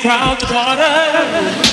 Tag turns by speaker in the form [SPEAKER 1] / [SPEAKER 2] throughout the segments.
[SPEAKER 1] crowd to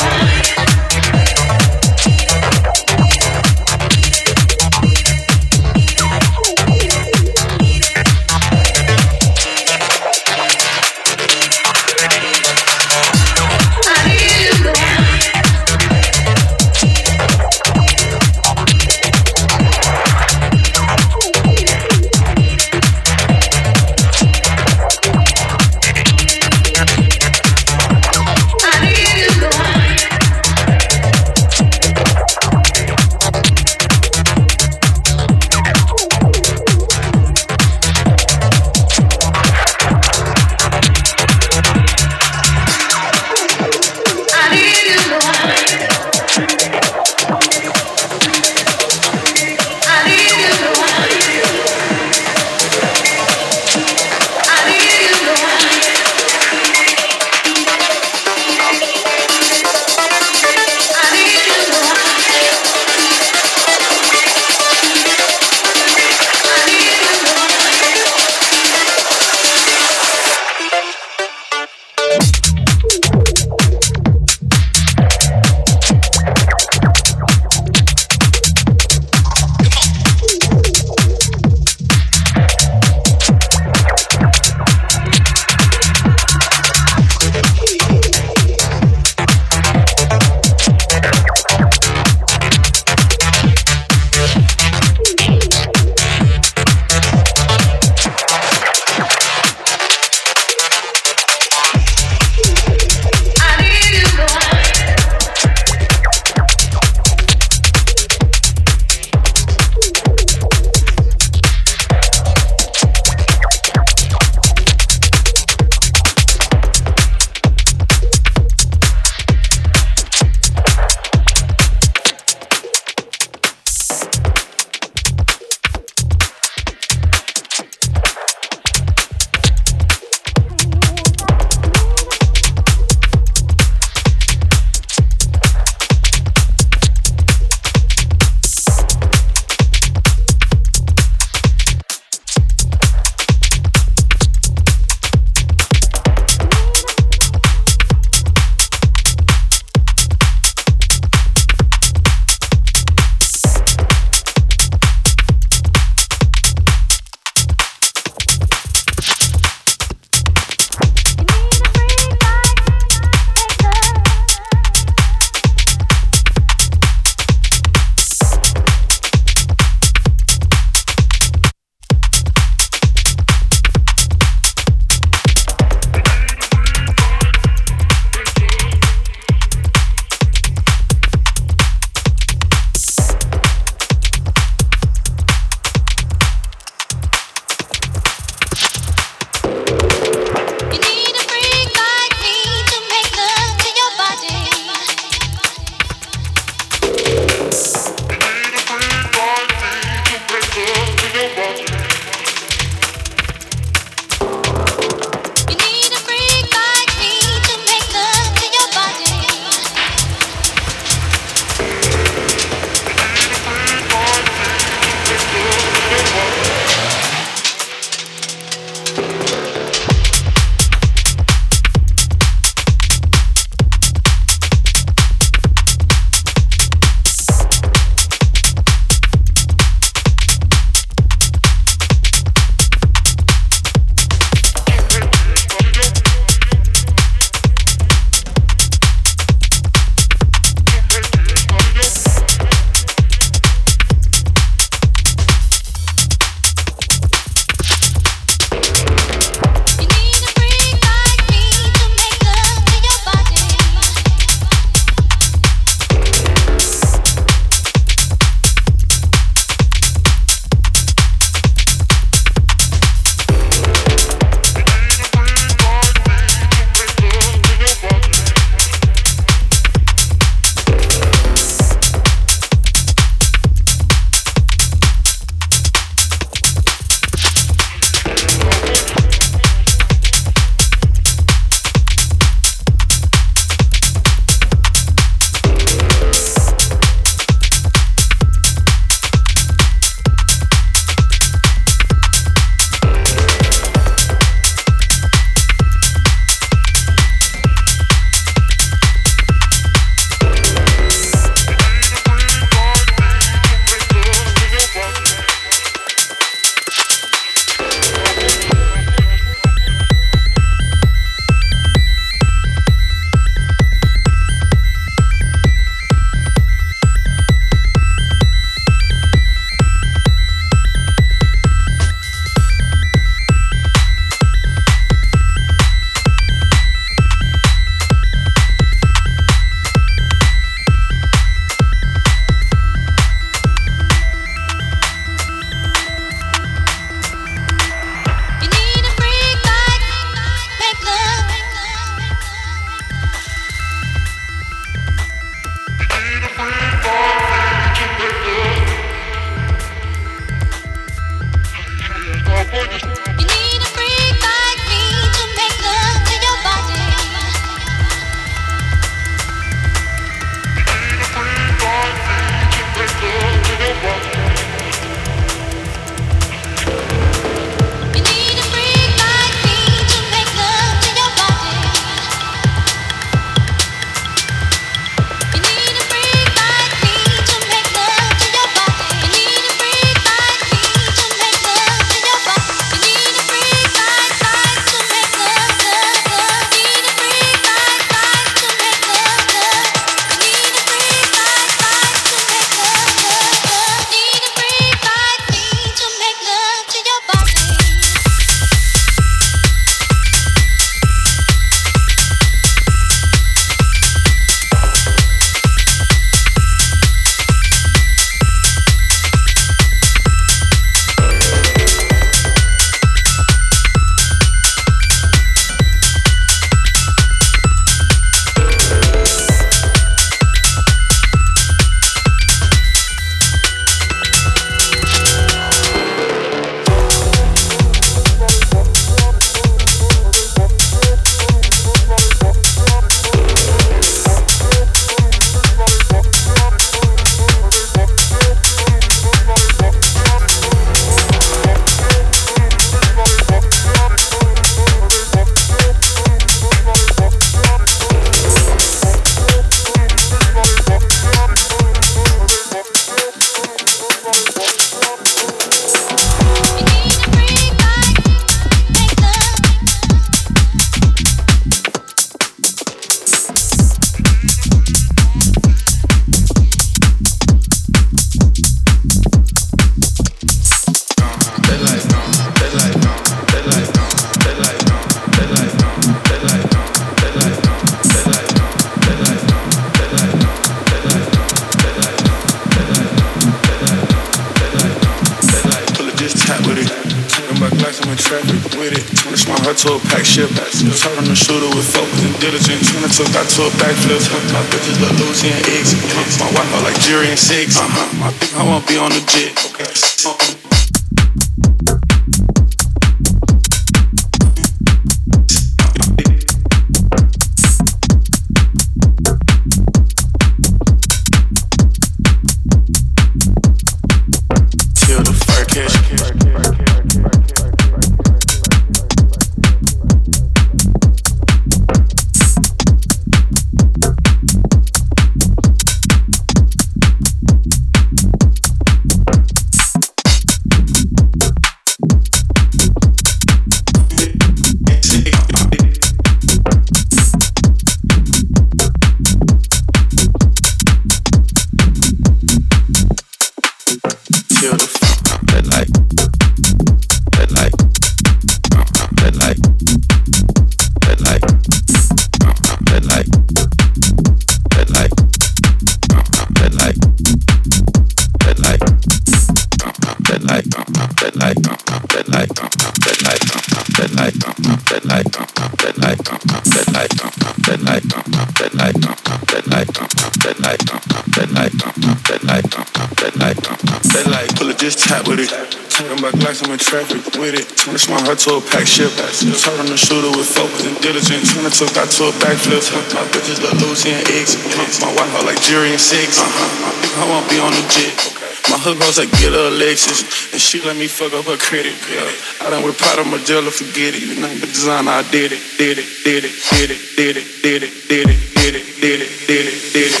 [SPEAKER 1] traffic with it. Transform her to a
[SPEAKER 2] pack ship. Turn the shooter with focus and diligence. Turn took out to a backflip. My bitches look Louisiana eggs. My wife, I like Jerry and six. Uh-huh. I won't be on the jet. My hook hoes like get her Lexus, and she let me fuck up her credit. Yeah. I done with Prada Modelo, forget it. You know the designer, I did it, did it, did it, did it, did it, did it, did it, did it, did it, did it, did it.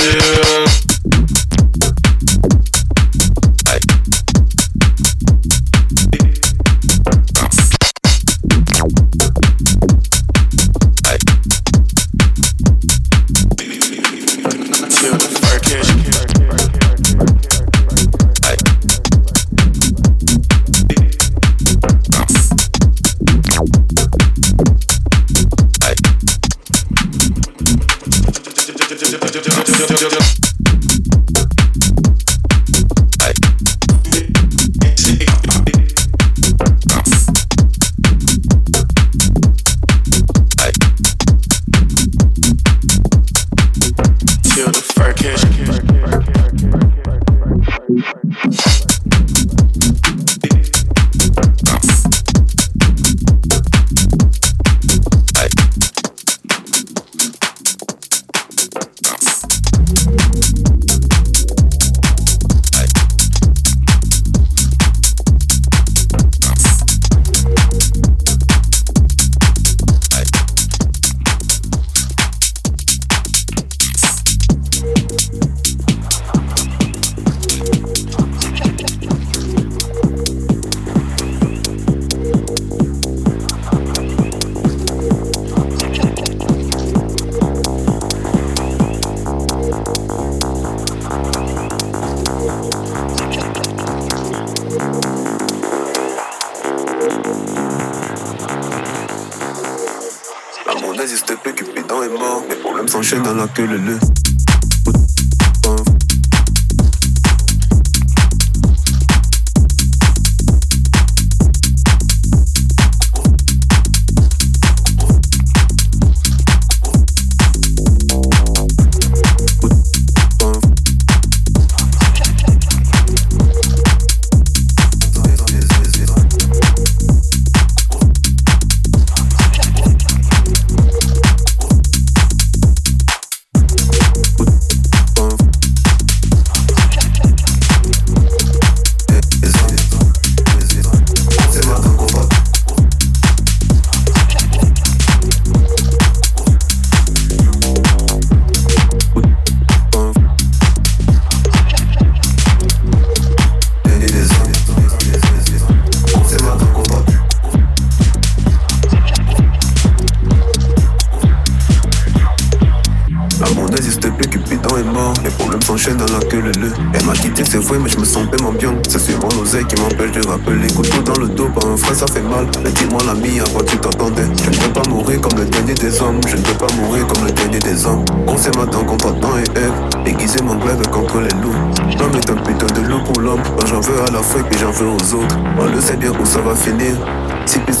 [SPEAKER 2] Yeah.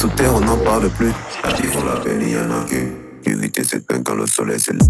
[SPEAKER 3] sous terre, on n'en parle plus. Ils font la peine, il y en a qu'une. L'unité s'éteint quand le soleil s'élève.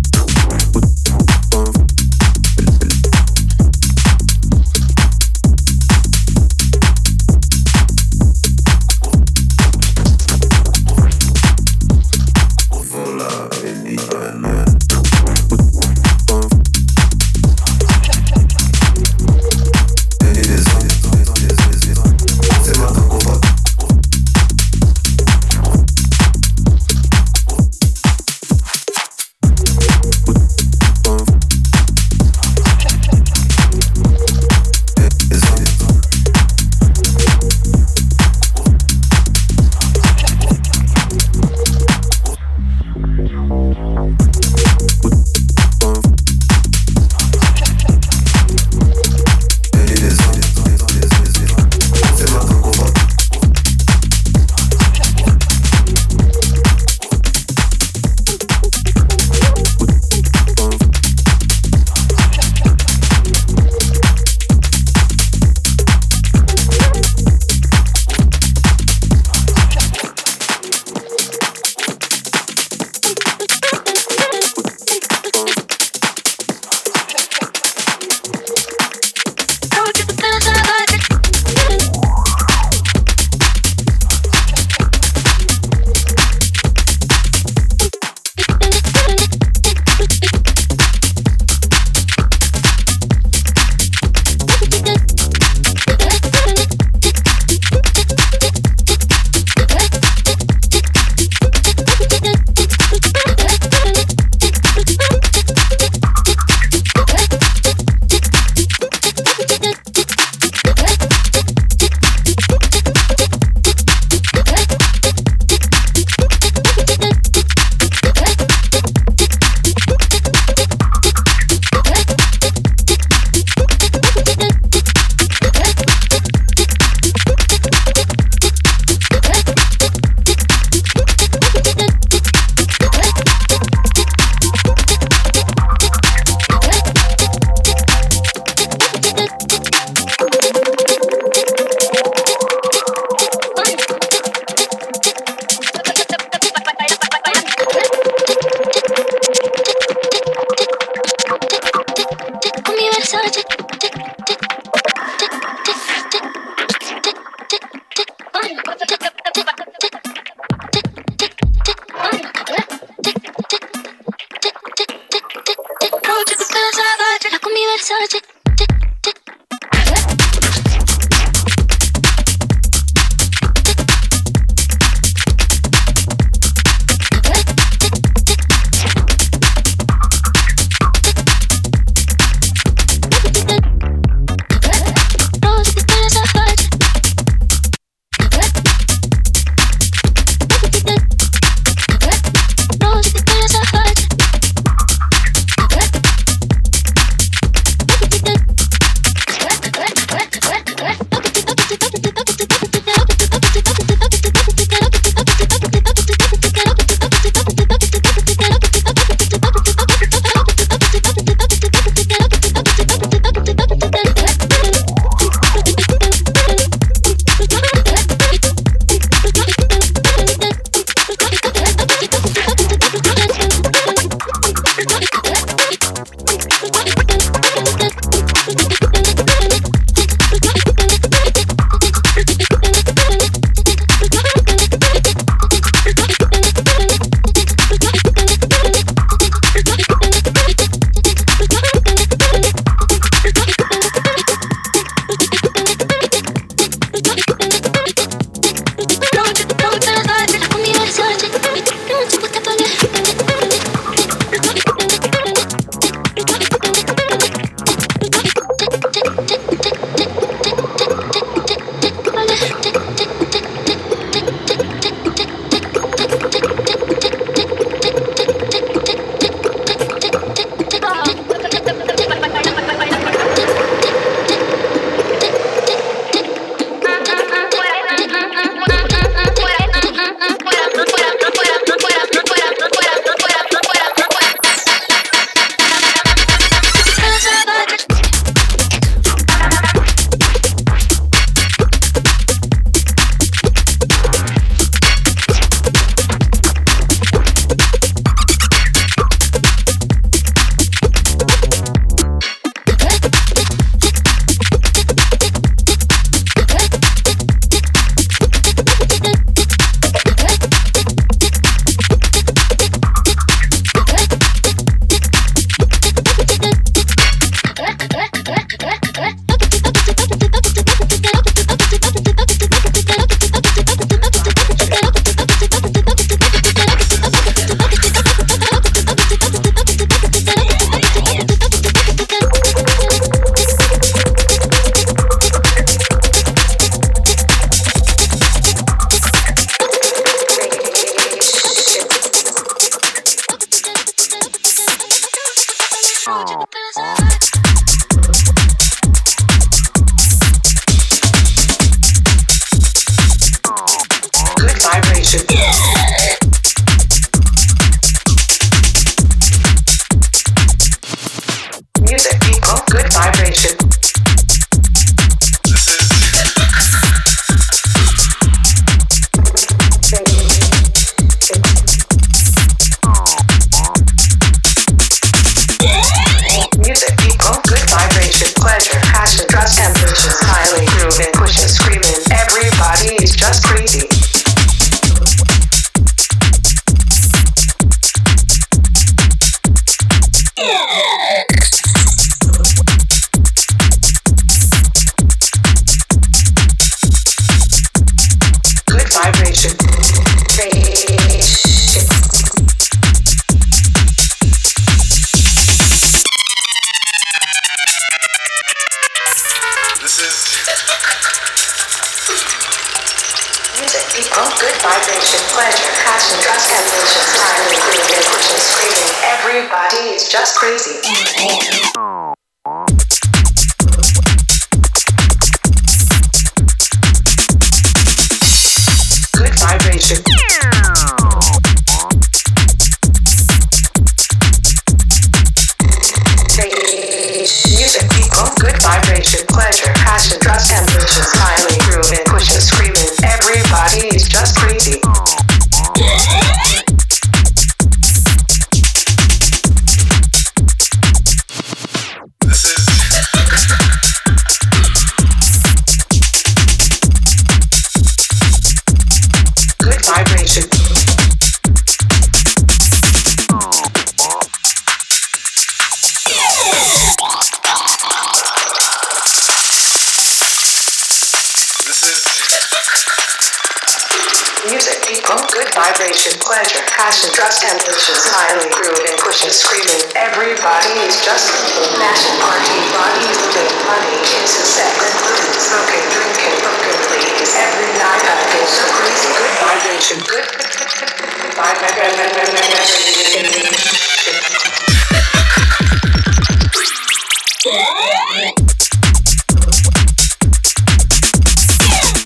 [SPEAKER 4] passion, trust, and patience, highly improving, pushing, screaming. Everybody is just passion party, body, living, money, kisses, sex, including smoking, drinking, broken, please. Every night I feel so crazy,
[SPEAKER 5] good vibration, good,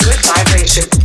[SPEAKER 5] Good vibration.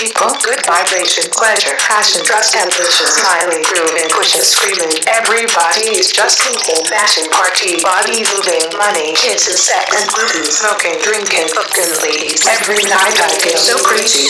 [SPEAKER 5] people, good vibration, pleasure, passion, trust, ambition, smiling, grooving, pushing, screaming. Everybody is just eating, bashing, party, body moving, money, kisses, sex, and gluten, smoking, drinking, fucking ladies. Every night I
[SPEAKER 6] feel so crazy.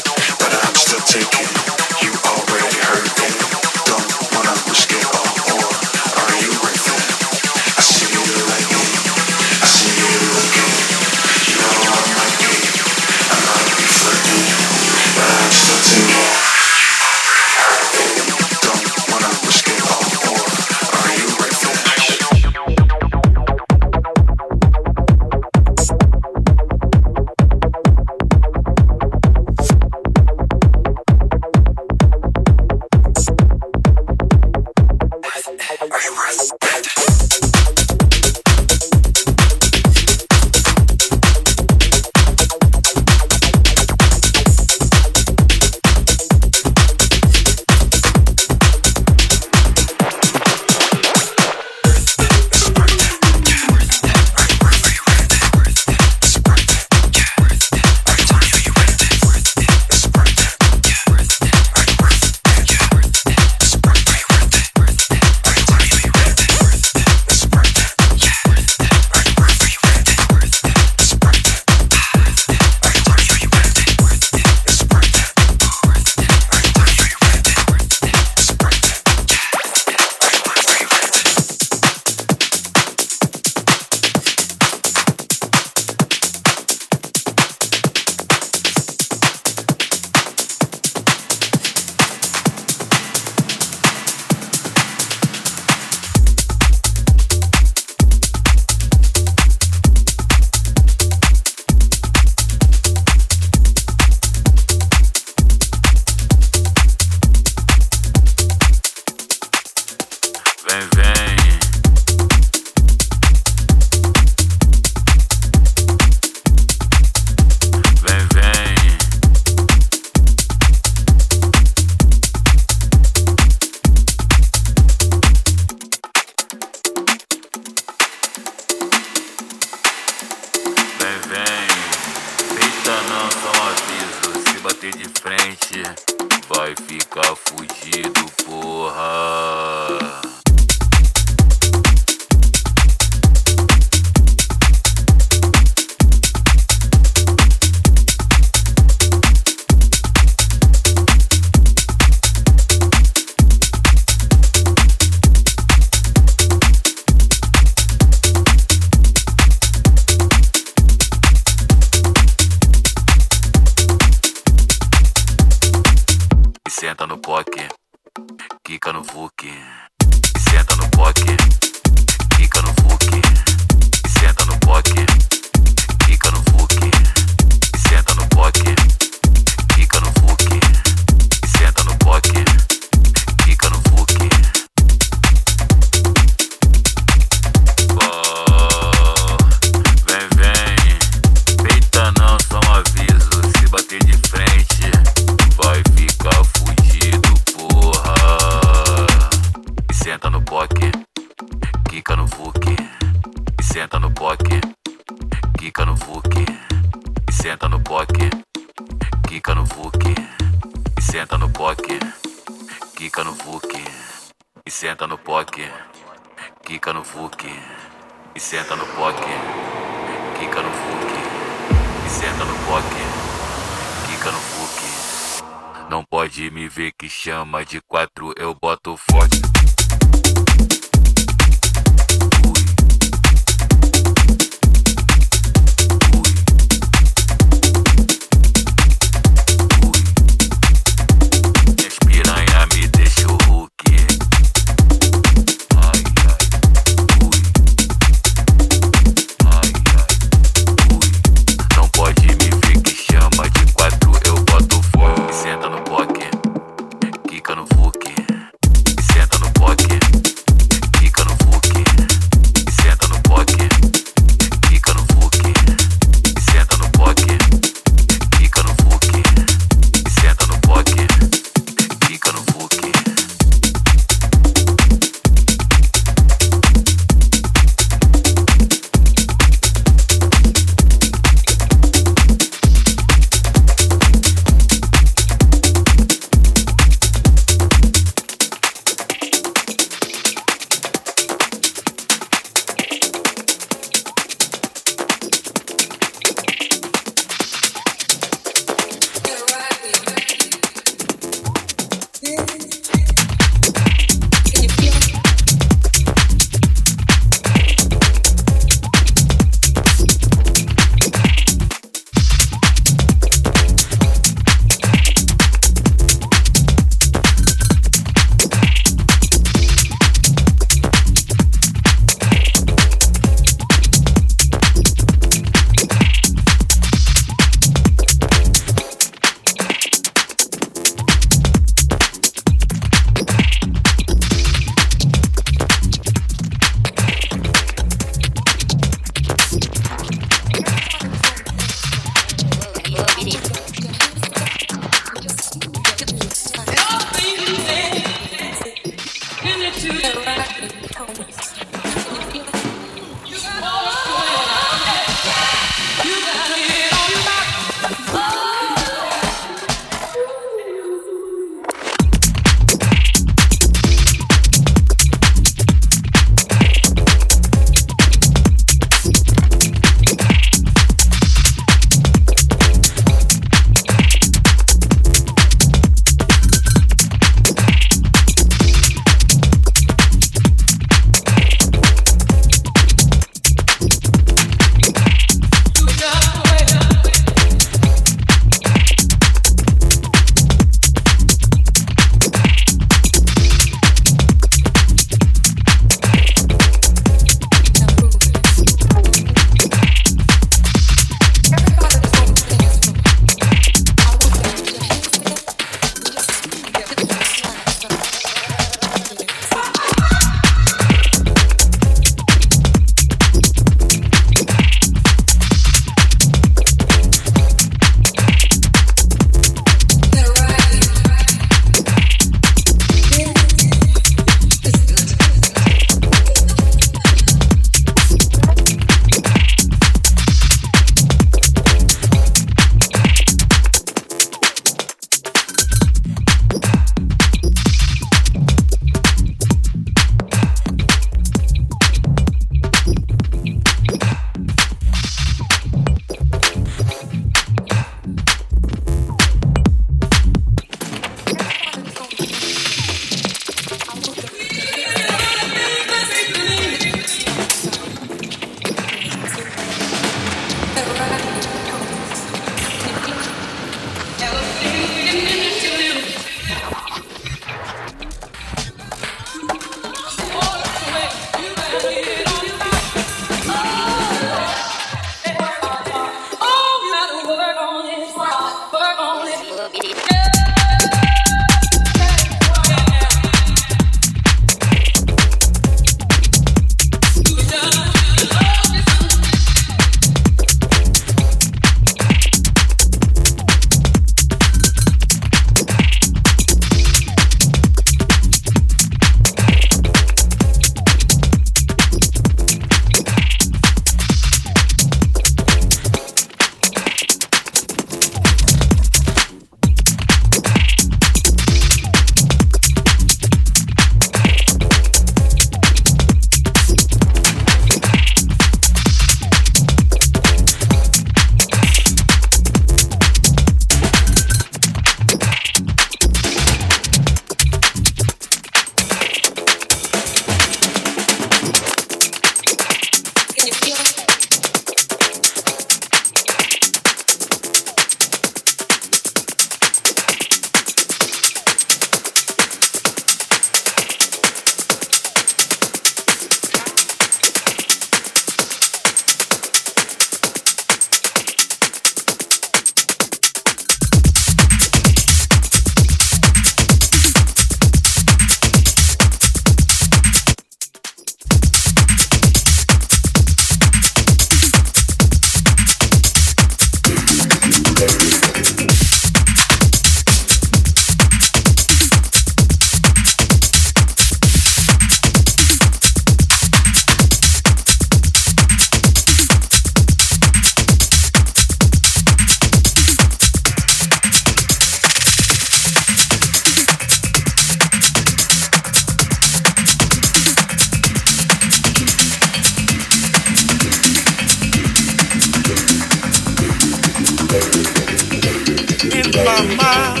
[SPEAKER 7] Sexy mamas,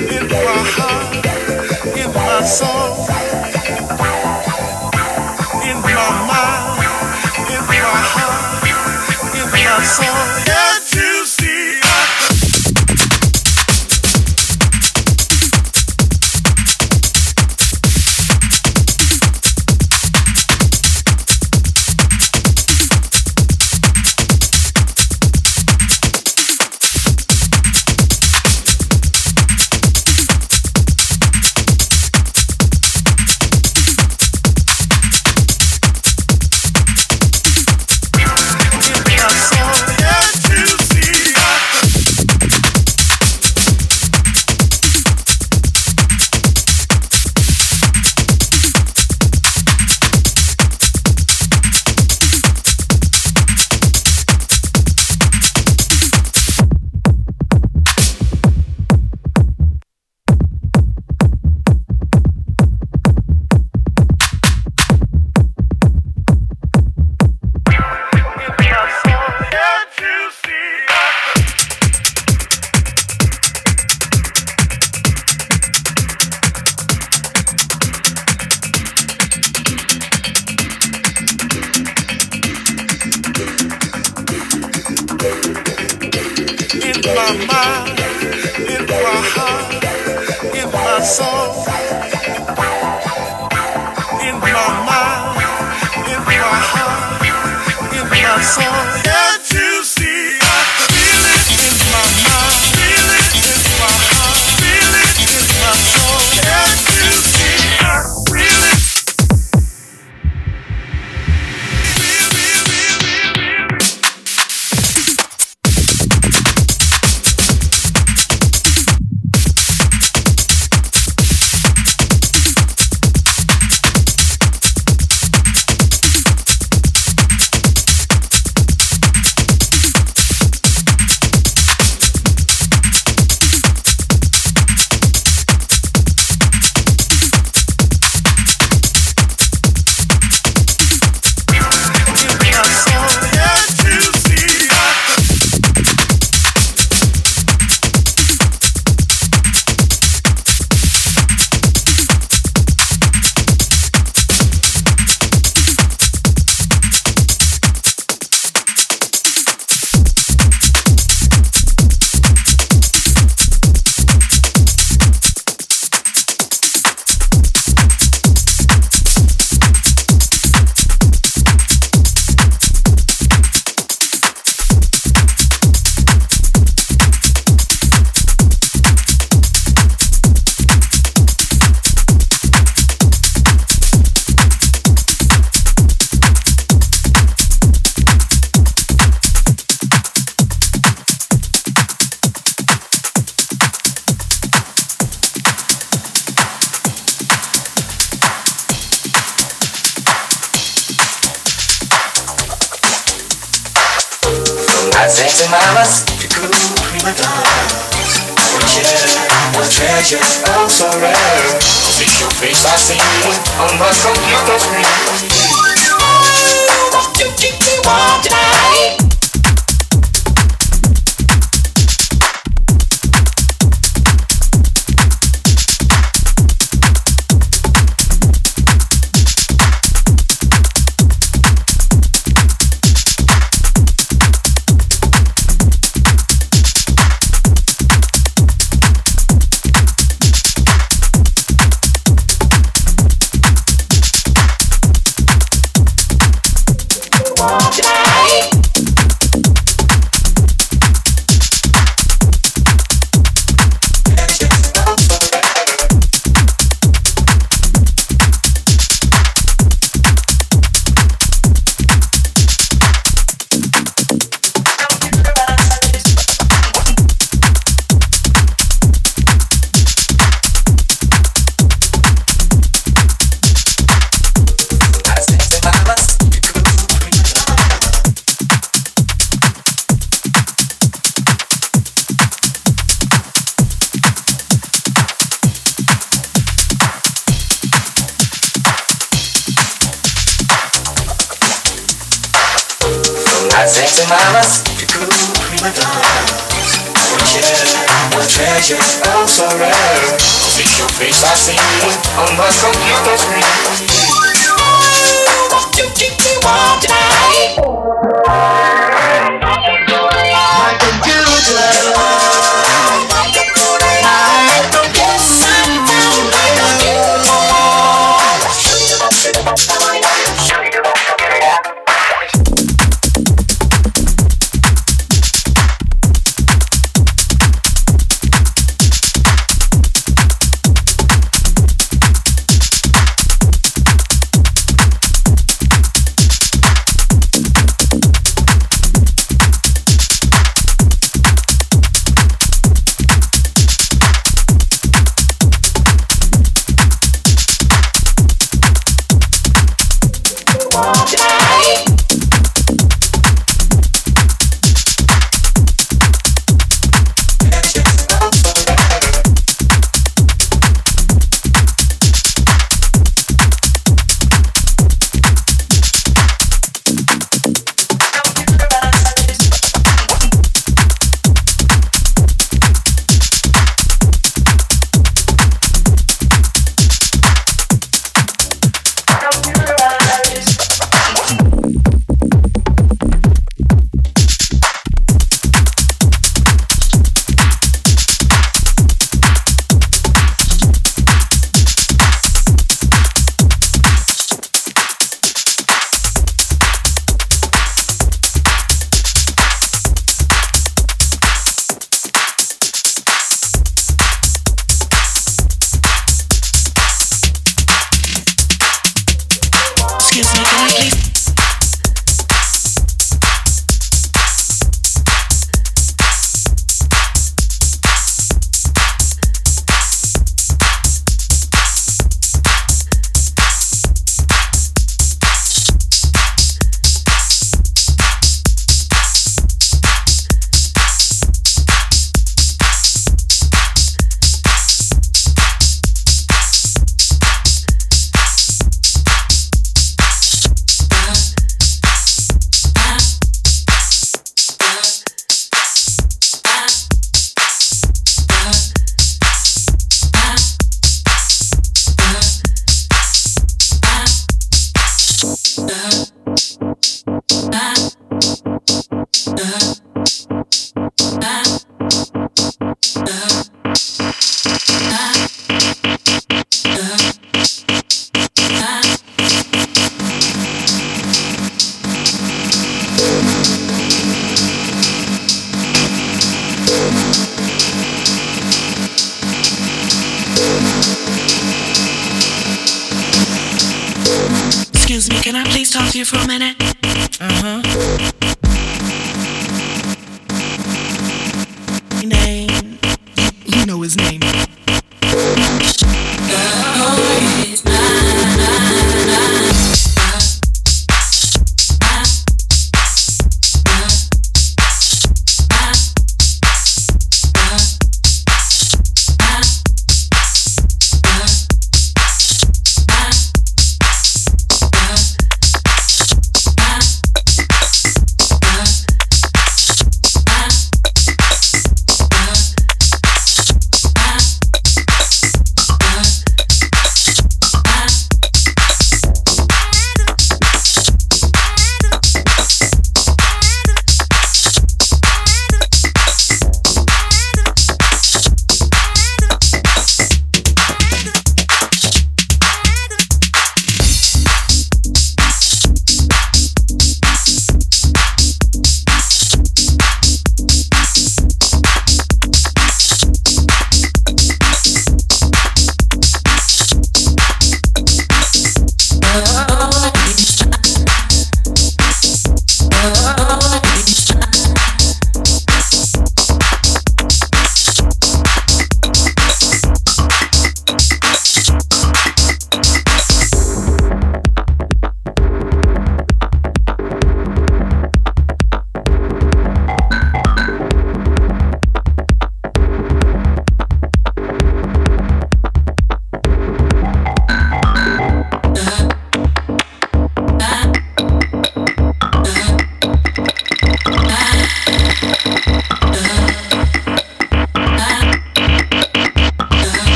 [SPEAKER 7] you cool prima donnas. Don't care